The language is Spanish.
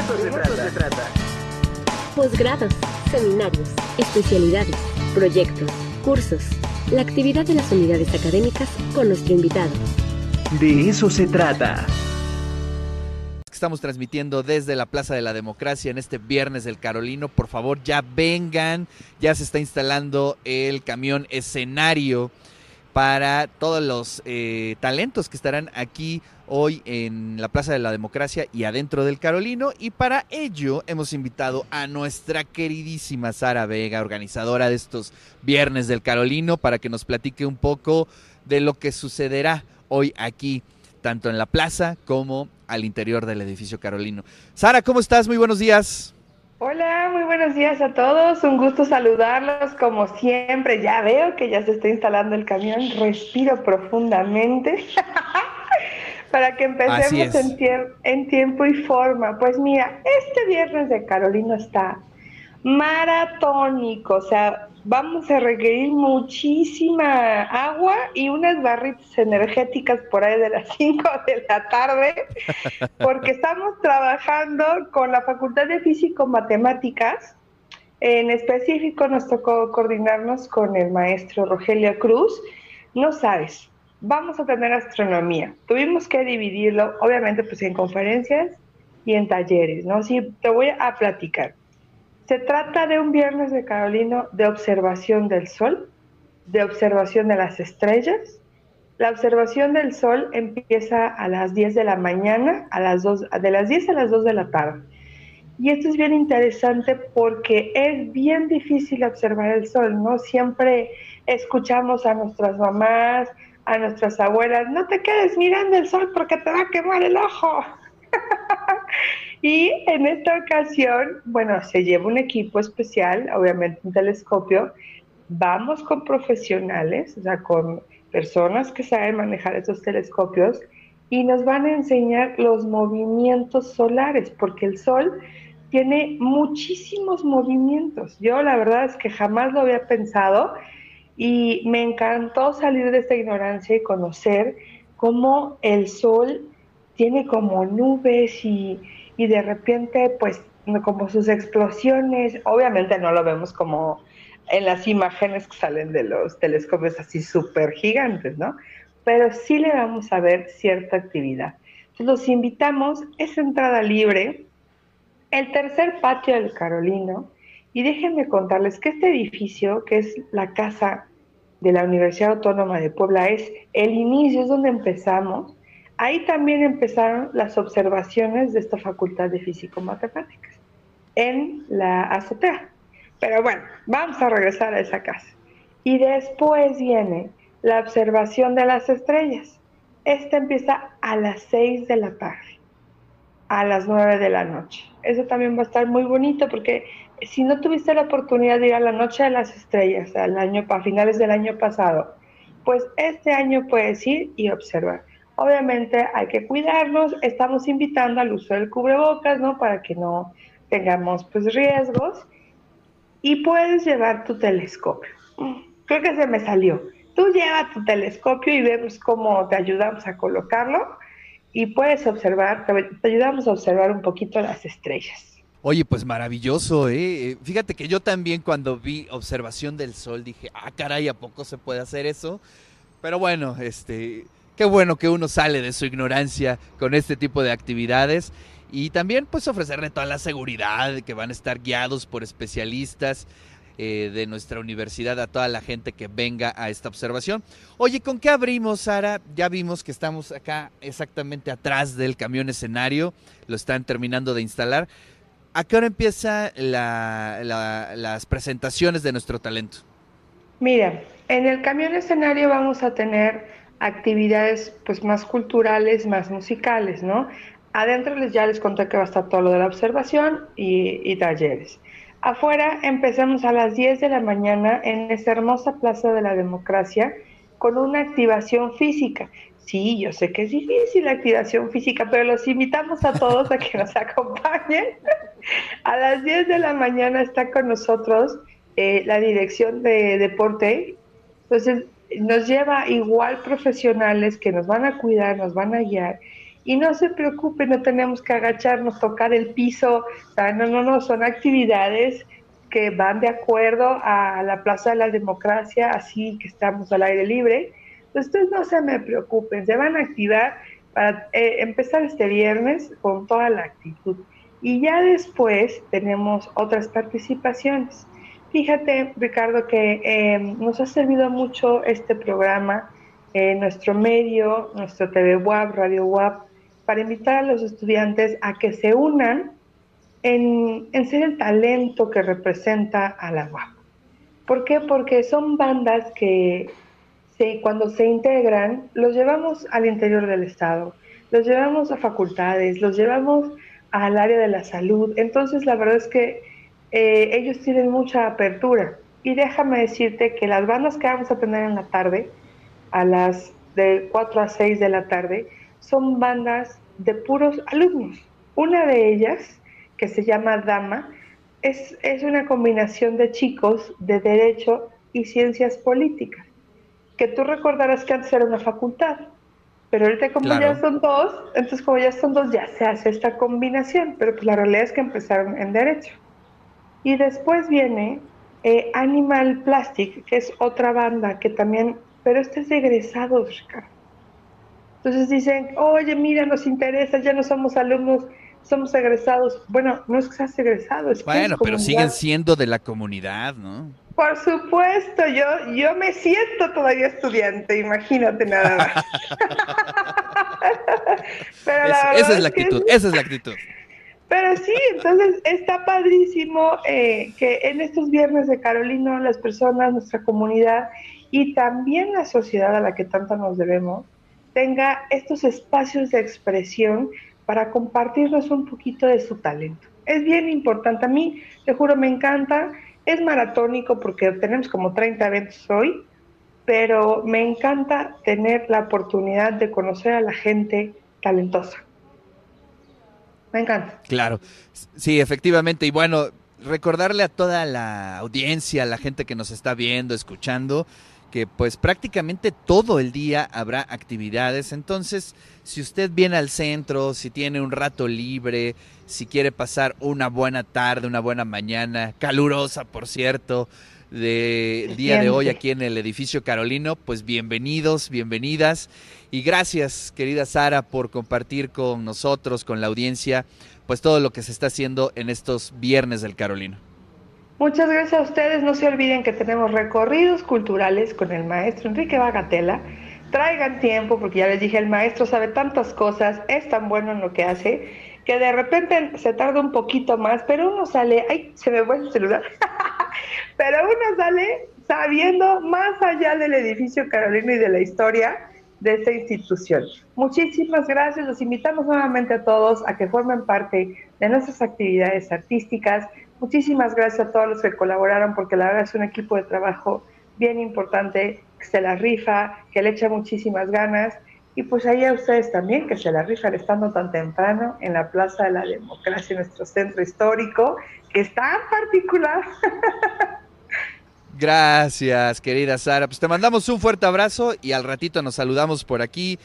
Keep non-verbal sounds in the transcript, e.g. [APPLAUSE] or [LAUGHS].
eso, se, trata. se trata. Posgrados, seminarios, especialidades, proyectos, cursos, la actividad de las unidades académicas con nuestro invitado. De eso se trata. Estamos transmitiendo desde la Plaza de la Democracia en este viernes del Carolino. Por favor, ya vengan. Ya se está instalando el camión escenario para todos los eh, talentos que estarán aquí hoy en la Plaza de la Democracia y adentro del Carolino. Y para ello hemos invitado a nuestra queridísima Sara Vega, organizadora de estos viernes del Carolino, para que nos platique un poco de lo que sucederá hoy aquí, tanto en la plaza como al interior del edificio Carolino. Sara, ¿cómo estás? Muy buenos días. Hola, muy buenos días a todos. Un gusto saludarlos como siempre. Ya veo que ya se está instalando el camión. Respiro profundamente [LAUGHS] para que empecemos en, en, tiempo y forma. Pues mira, este viernes de Carolina está maratónico. O sea, vamos a requerir muchísima agua y unas barritas energéticas por ahí de las [LAUGHS] 5 de la tarde, porque estamos trabajando con la Facultad de Físico-Matemáticas. En específico nos tocó coordinarnos con el maestro Rogelio Cruz. No sabes, vamos a tener astronomía. Tuvimos que dividirlo, obviamente, pues en conferencias y en talleres, ¿no? Sí, te voy a platicar. Se trata de un viernes de Carolino de observación del sol, de observación de las estrellas. La observación del sol empieza a las 10 de la mañana, a las 2, de las 10 a las 2 de la tarde. Y esto es bien interesante porque es bien difícil observar el sol, ¿no? Siempre escuchamos a nuestras mamás, a nuestras abuelas, no te quedes mirando el sol porque te va a quemar el ojo. [LAUGHS] Y en esta ocasión, bueno, se lleva un equipo especial, obviamente un telescopio. Vamos con profesionales, o sea, con personas que saben manejar esos telescopios y nos van a enseñar los movimientos solares, porque el Sol tiene muchísimos movimientos. Yo la verdad es que jamás lo había pensado y me encantó salir de esta ignorancia y conocer cómo el Sol tiene como nubes y, y de repente pues como sus explosiones, obviamente no lo vemos como en las imágenes que salen de los telescopios así súper gigantes, ¿no? Pero sí le vamos a ver cierta actividad. Entonces los invitamos, es entrada libre, el tercer patio del Carolino, y déjenme contarles que este edificio, que es la casa de la Universidad Autónoma de Puebla, es el inicio, es donde empezamos, Ahí también empezaron las observaciones de esta facultad de físico-matemáticas en la azotea. Pero bueno, vamos a regresar a esa casa. Y después viene la observación de las estrellas. Esta empieza a las 6 de la tarde, a las 9 de la noche. Eso también va a estar muy bonito porque si no tuviste la oportunidad de ir a la noche de las estrellas al año, a finales del año pasado, pues este año puedes ir y observar. Obviamente hay que cuidarnos, estamos invitando al uso del cubrebocas, ¿no? Para que no tengamos pues riesgos. Y puedes llevar tu telescopio. Creo que se me salió. Tú lleva tu telescopio y vemos cómo te ayudamos a colocarlo y puedes observar, te ayudamos a observar un poquito las estrellas. Oye, pues maravilloso, ¿eh? Fíjate que yo también cuando vi observación del sol dije, ah, caray, ¿a poco se puede hacer eso? Pero bueno, este, qué bueno que uno sale de su ignorancia con este tipo de actividades y también pues ofrecerle toda la seguridad que van a estar guiados por especialistas eh, de nuestra universidad a toda la gente que venga a esta observación. Oye, ¿con qué abrimos, Sara? Ya vimos que estamos acá exactamente atrás del camión escenario, lo están terminando de instalar. ¿A qué hora empiezan las presentaciones de nuestro talento? Mira, en el camión escenario vamos a tener actividades pues más culturales, más musicales, ¿no? Adentro les ya les conté que va a estar todo lo de la observación y, talleres. Afuera empezamos a las 10 de la mañana en esta hermosa Plaza de la Democracia con una activación física. Sí, yo sé que es difícil la activación física, pero los invitamos a todos a que nos [LAUGHS] acompañen. A las 10 de la mañana está con nosotros eh, la dirección de deporte. Entonces, nos lleva igual profesionales que nos van a cuidar, nos van a guiar Y no se preocupen, no tenemos que agacharnos, tocar el piso, no, no, no, son actividades que van de acuerdo a la Plaza de la Democracia, así que estamos al aire libre. Entonces no se me preocupen, se van a activar para eh, empezar este viernes con toda la actitud. Y ya después tenemos otras participaciones. Fíjate, Ricardo, que eh, nos ha servido mucho este programa, eh, nuestro medio, nuestro TV WAP, Radio WAP, para invitar a los estudiantes a que se unan en, ser el talento que representa a la WAP. ¿Por qué? Porque son bandas que cuando se integran, los llevamos al interior del Estado, los llevamos a facultades, los llevamos al área de la salud. Entonces, la verdad es que eh, ellos tienen mucha apertura. Y déjame decirte que las bandas que vamos a tener en la tarde, a las de 4 a 6 de la tarde, son bandas de puros alumnos. Una de ellas, que se llama Dama, es, es una combinación de chicos de Derecho y Ciencias Políticas, que tú recordarás que antes era una facultad. Pero ahorita como ya son dos, entonces como ya son dos, ya se hace esta combinación, pero pues la realidad es que empezaron en derecho. Y después viene eh, Animal Plastic, que es otra banda que también, pero este es de egresados, Ricardo. Entonces dicen, oye, mira, nos interesa, ya no somos alumnos, somos egresados. Bueno, no es que seas egresado, es Bueno, pero siguen siendo de la comunidad, ¿no? Por supuesto, yo, yo me siento todavía estudiante, imagínate nada más. esa es la actitud, esa es la actitud. Pero sí, entonces está padrísimo eh, que en estos viernes de Carolino las personas, nuestra comunidad y también la sociedad a la que tanto nos debemos, tenga estos espacios de expresión para compartirnos un poquito de su talento. Es bien importante, a mí, te juro, me encanta es maratónico porque tenemos como 30 eventos hoy, pero me encanta tener la oportunidad de conocer a la gente talentosa. Me encanta. Claro, sí, efectivamente. Y bueno, recordarle a toda la audiencia, a la gente que nos está viendo, escuchando, que pues prácticamente todo el día habrá actividades. Entonces, si usted viene al centro, si tiene un rato libre, si quiere pasar una buena tarde, una buena mañana, calurosa por cierto, de día de hoy aquí en el edificio Carolino, pues bienvenidos, bienvenidas y gracias querida Sara por compartir con nosotros, con la audiencia, pues todo lo que se está haciendo en estos viernes del Carolino. Muchas gracias a ustedes. No se olviden que tenemos recorridos culturales con el maestro Enrique Bagatela. Traigan tiempo, porque ya les dije, el maestro sabe tantas cosas, es tan bueno en lo que hace, que de repente se tarda un poquito más, pero uno sale, ay, se me fue el celular, [LAUGHS] pero uno sale sabiendo más allá del edificio Carolino y de la historia de esta institución. Muchísimas gracias, los invitamos nuevamente a todos a que formen parte de nuestras actividades artísticas, Muchísimas gracias a todos los que colaboraron porque la verdad es un equipo de trabajo bien importante, que se la rifa, que le echa muchísimas ganas y pues ahí a ustedes también que se la rifan estando tan temprano en la Plaza de la Democracia, nuestro centro histórico, que es tan particular. Gracias, querida Sara. Pues te mandamos un fuerte abrazo y al ratito nos saludamos por aquí